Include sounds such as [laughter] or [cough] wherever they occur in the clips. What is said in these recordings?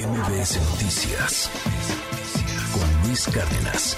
MBS Noticias con Luis Cárdenas.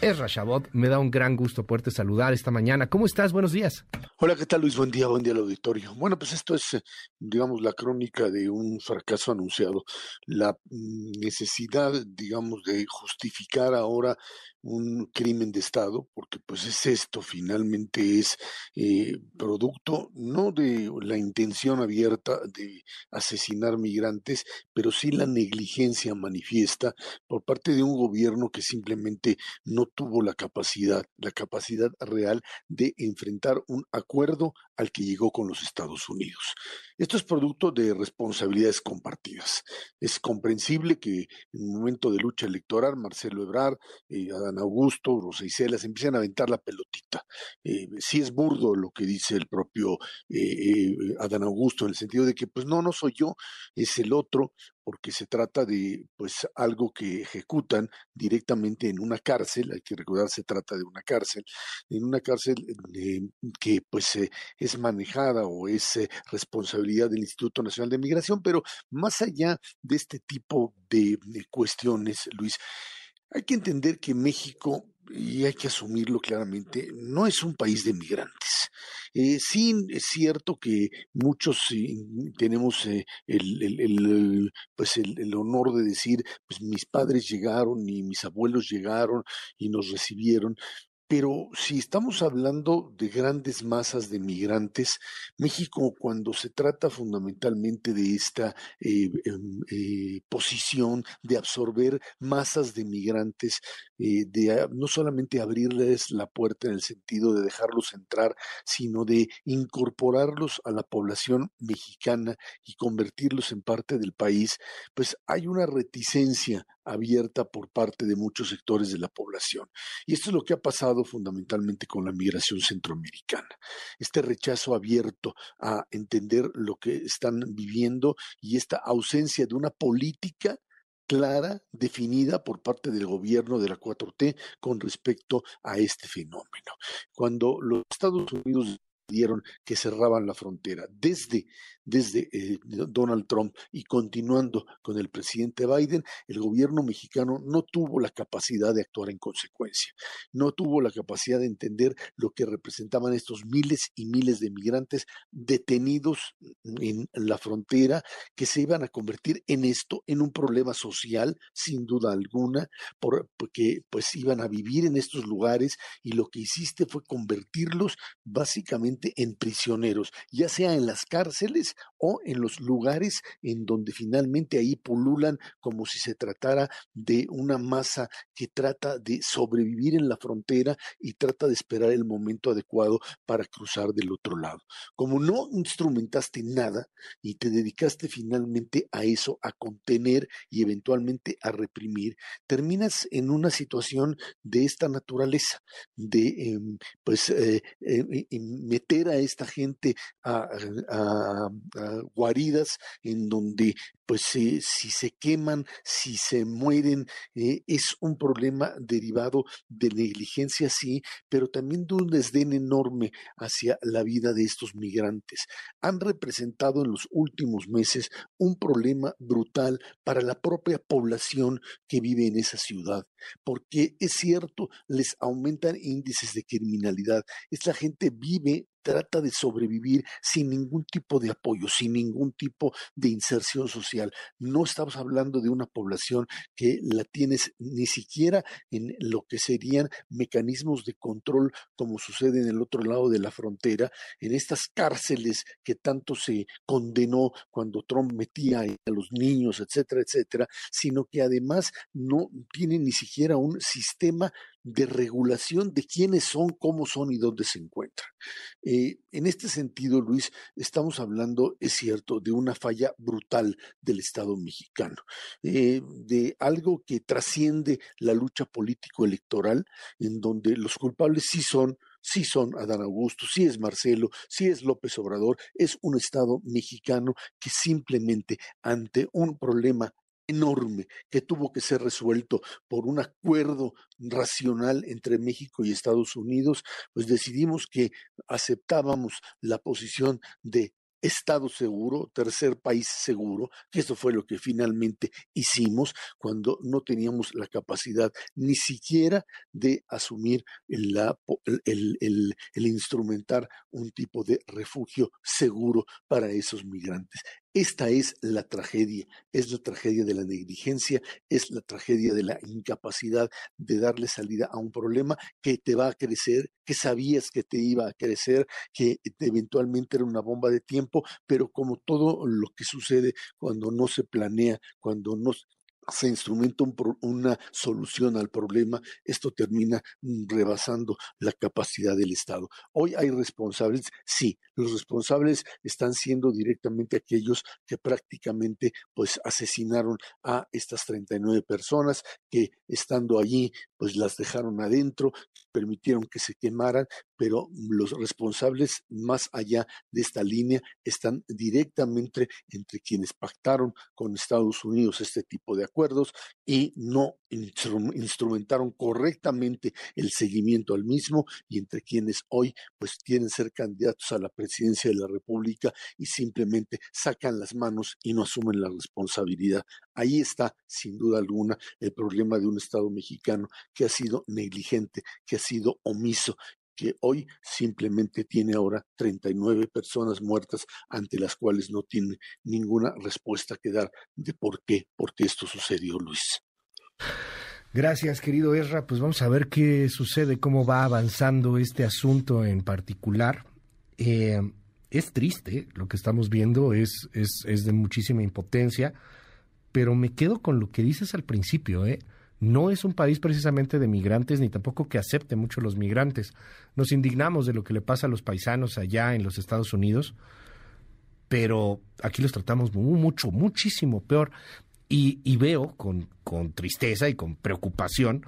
Es Rashabot, me da un gran gusto poderte saludar esta mañana. ¿Cómo estás? Buenos días. Hola, ¿qué tal Luis? Buen día, buen día al auditorio. Bueno, pues esto es, eh, digamos, la crónica de un fracaso anunciado, la mm, necesidad, digamos, de justificar ahora un crimen de Estado, porque pues es esto, finalmente es eh, producto no de la intención abierta de asesinar migrantes, pero sí la negligencia manifiesta por parte de un gobierno que simplemente no tuvo la capacidad, la capacidad real de enfrentar un acuerdo al que llegó con los Estados Unidos. Esto es producto de responsabilidades compartidas. Es comprensible que en un momento de lucha electoral, Marcelo Ebrard, eh, Adán Augusto, Rosa Isela, se empiezan a aventar la pelotita. Eh, sí es burdo lo que dice el propio eh, Adán Augusto, en el sentido de que, pues no, no soy yo, es el otro, porque se trata de pues algo que ejecutan directamente en una cárcel, hay que recordar se trata de una cárcel, en una cárcel que pues es manejada o es responsabilidad del Instituto Nacional de Migración, pero más allá de este tipo de, cuestiones, Luis, hay que entender que México y hay que asumirlo claramente, no es un país de migrantes. Eh, sí, es cierto que muchos tenemos eh, el, pues el, honor de decir, pues mis padres llegaron y mis abuelos llegaron y nos recibieron, pero si estamos hablando de grandes masas de migrantes, México cuando se trata fundamentalmente de esta eh, em, eh, posición de absorber masas de migrantes, eh, de no solamente abrirles la puerta en el sentido de dejarlos entrar, sino de incorporarlos a la población mexicana y convertirlos en parte del país, pues hay una reticencia abierta por parte de muchos sectores de la población. Y esto es lo que ha pasado fundamentalmente con la migración centroamericana. Este rechazo abierto a entender lo que están viviendo y esta ausencia de una política clara, definida por parte del gobierno de la 4T con respecto a este fenómeno. Cuando los Estados Unidos dieron que cerraban la frontera. Desde desde eh, Donald Trump y continuando con el presidente Biden, el gobierno mexicano no tuvo la capacidad de actuar en consecuencia, no tuvo la capacidad de entender lo que representaban estos miles y miles de migrantes detenidos en la frontera que se iban a convertir en esto, en un problema social, sin duda alguna, porque pues iban a vivir en estos lugares y lo que hiciste fue convertirlos básicamente en prisioneros, ya sea en las cárceles o en los lugares en donde finalmente ahí pululan como si se tratara de una masa que trata de sobrevivir en la frontera y trata de esperar el momento adecuado para cruzar del otro lado. Como no instrumentaste nada y te dedicaste finalmente a eso, a contener y eventualmente a reprimir, terminas en una situación de esta naturaleza, de em, pues eh, eh, a esta gente a, guaridas en donde pues si se queman, si se mueren, eh, es un problema derivado de negligencia, sí, pero también de un desdén enorme hacia la vida de estos migrantes. Han representado en los últimos meses un problema brutal para la propia población que vive en esa ciudad, porque es cierto, les aumentan índices de criminalidad. Esta gente vive trata de sobrevivir sin ningún tipo de apoyo, sin ningún tipo de inserción social. No estamos hablando de una población que la tienes ni siquiera en lo que serían mecanismos de control como sucede en el otro lado de la frontera, en estas cárceles que tanto se condenó cuando Trump metía a los niños, etcétera, etcétera, sino que además no tiene ni siquiera un sistema de regulación de quiénes son, cómo son y dónde se encuentran. Eh, en este sentido, Luis, estamos hablando, es cierto, de una falla brutal del Estado mexicano, eh, de algo que trasciende la lucha político-electoral, en donde los culpables sí son sí son Adán Augusto, sí es Marcelo, sí es López Obrador, es un Estado mexicano que simplemente ante un problema enorme que tuvo que ser resuelto por un acuerdo racional entre México y Estados Unidos, pues decidimos que aceptábamos la posición de Estado seguro, tercer país seguro, que eso fue lo que finalmente hicimos cuando no teníamos la capacidad ni siquiera de asumir el, el instrumentar un tipo de refugio seguro para esos migrantes. Esta es la tragedia, es la tragedia de la negligencia, es la tragedia de la incapacidad de darle salida a un problema que te va a crecer, que sabías que te iba a crecer, que eventualmente era una bomba de tiempo, pero como todo lo que sucede cuando no se planea, cuando no, se instrumenta una solución al problema, esto termina mm, rebasando la capacidad del Estado. Hoy hay responsables, sí, los responsables están siendo directamente aquellos que prácticamente pues asesinaron a estas 39 personas que estando allí pues las dejaron adentro, permitieron que se quemaran, pero los responsables más allá de esta línea están directamente entre quienes pactaron con Estados Unidos este tipo de acuerdos y no instrumentaron correctamente el seguimiento al mismo y entre quienes hoy pues quieren ser candidatos a la presidencia de la República y simplemente sacan las manos y no asumen la responsabilidad. Ahí está, sin duda alguna, el problema de un Estado mexicano que ha sido negligente, que ha sido omiso que hoy simplemente tiene ahora 39 personas muertas ante las cuales no tiene ninguna respuesta que dar de por qué, por qué esto sucedió, Luis. Gracias, querido Ezra. Pues vamos a ver qué sucede, cómo va avanzando este asunto en particular. Eh, es triste lo que estamos viendo, es, es, de muchísima impotencia, pero me quedo con lo que dices al principio, ¿eh? no es un país precisamente de migrantes ni tampoco que acepte mucho los migrantes. Nos indignamos de lo que le pasa a los paisanos allá en los Estados Unidos, pero aquí los tratamos mucho, muchísimo peor. Y, veo con, con tristeza y con preocupación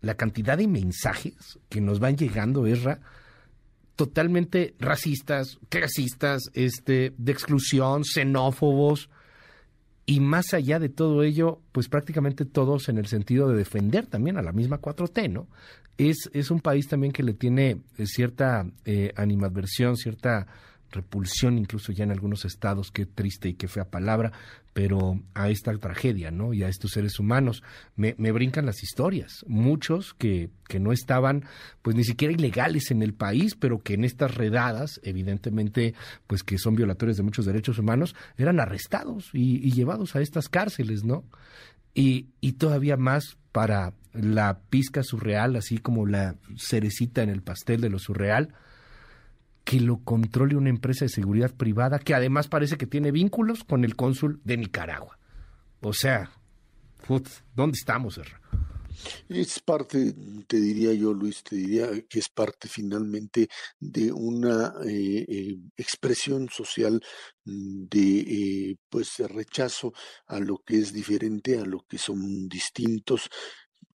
la cantidad de mensajes que nos van llegando, Esra, totalmente racistas, clasistas, este, de exclusión, xenófobos, y más allá de todo ello, pues prácticamente todos en el sentido de defender también a la misma 4T, ¿no? Es, es un país también que le tiene eh, cierta eh, animadversión, cierta repulsión incluso ya en algunos estados, qué triste y qué fea palabra, pero a esta tragedia, ¿no? Y a estos seres humanos. Me, me brincan las historias, muchos que, que no estaban pues ni siquiera ilegales en el país, pero que en estas redadas, evidentemente, pues que son violadores de muchos derechos humanos, eran arrestados y, y llevados a estas cárceles, ¿no? Y, y todavía más para la pizca surreal, así como la cerecita en el pastel de lo surreal, que lo controle una empresa de seguridad privada que además parece que tiene vínculos con el cónsul de Nicaragua. O sea, ¿dónde estamos, Erra? Es parte, te diría yo, Luis, te diría que es parte finalmente de una eh, eh, expresión social de eh, pues rechazo a lo que es diferente, a lo que son distintos,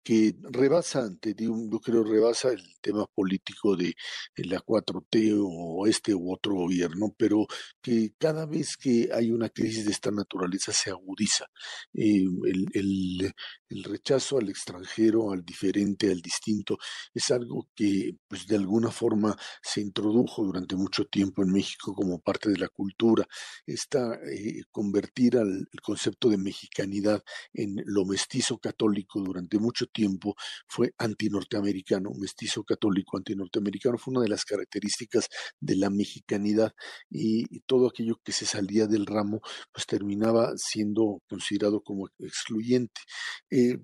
que rebasa, te digo, yo creo, rebasa el tema político de, la 4T o este u otro gobierno, pero que cada vez que hay una crisis de esta naturaleza se agudiza. Eh, el, el, el, rechazo al extranjero, al diferente, al distinto, es algo que pues de alguna forma se introdujo durante mucho tiempo en México como parte de la cultura. Esta, eh, convertir al concepto de mexicanidad en lo mestizo católico durante mucho tiempo fue antinorteamericano, mestizo católico antinorteamericano, fue una de las características de la mexicanidad y, todo aquello que se salía del ramo pues terminaba siendo considerado como excluyente. Eh,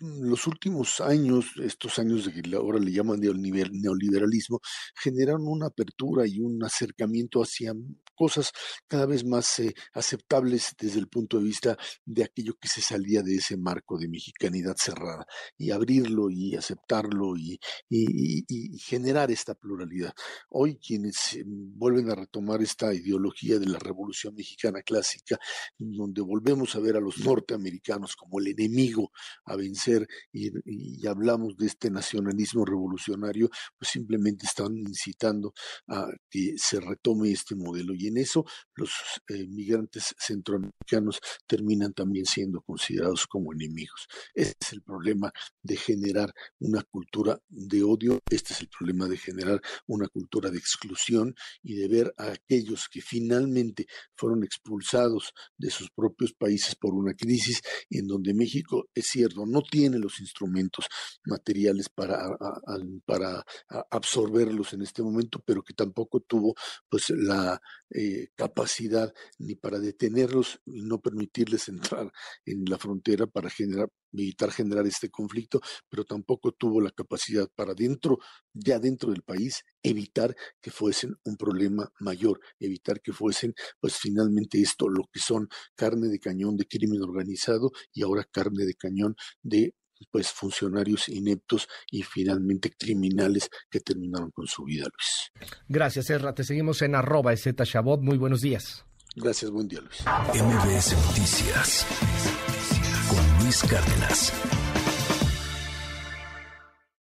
los últimos años, estos años de que ahora le llaman neoliberalismo, generaron una apertura y un acercamiento hacia cosas cada vez más eh, aceptables desde el punto de vista de aquello que se salía de ese marco de mexicanidad cerrada y abrirlo y aceptarlo y, y, generar esta pluralidad. Hoy quienes eh, vuelven a retomar esta ideología de la Revolución Mexicana clásica, donde volvemos a ver a los norteamericanos como el enemigo a vencer y, hablamos de este nacionalismo revolucionario, pues simplemente están incitando a que se retome este modelo y en eso los eh, migrantes centroamericanos terminan también siendo considerados como enemigos. Ese es el problema de generar una cultura de odio, este es el problema de generar una cultura de exclusión y de ver a aquellos que finalmente fueron expulsados de sus propios países por una crisis en donde México, es cierto, no tiene los instrumentos materiales para, para absorberlos en este momento, pero que tampoco tuvo pues la eh, capacidad ni para detenerlos y no permitirles [laughs] entrar en la frontera para generar evitar generar este conflicto, pero tampoco tuvo la capacidad para dentro, ya dentro del país, evitar que fuesen un problema mayor, evitar que fuesen, pues finalmente esto, lo que son carne de cañón de crimen organizado y ahora carne de cañón de pues funcionarios ineptos y finalmente criminales que terminaron con su vida, Luis. Gracias, Erra. Te seguimos en arroba Z Muy buenos días. Gracias, buen día, Luis. MBS Noticias Cárdenas.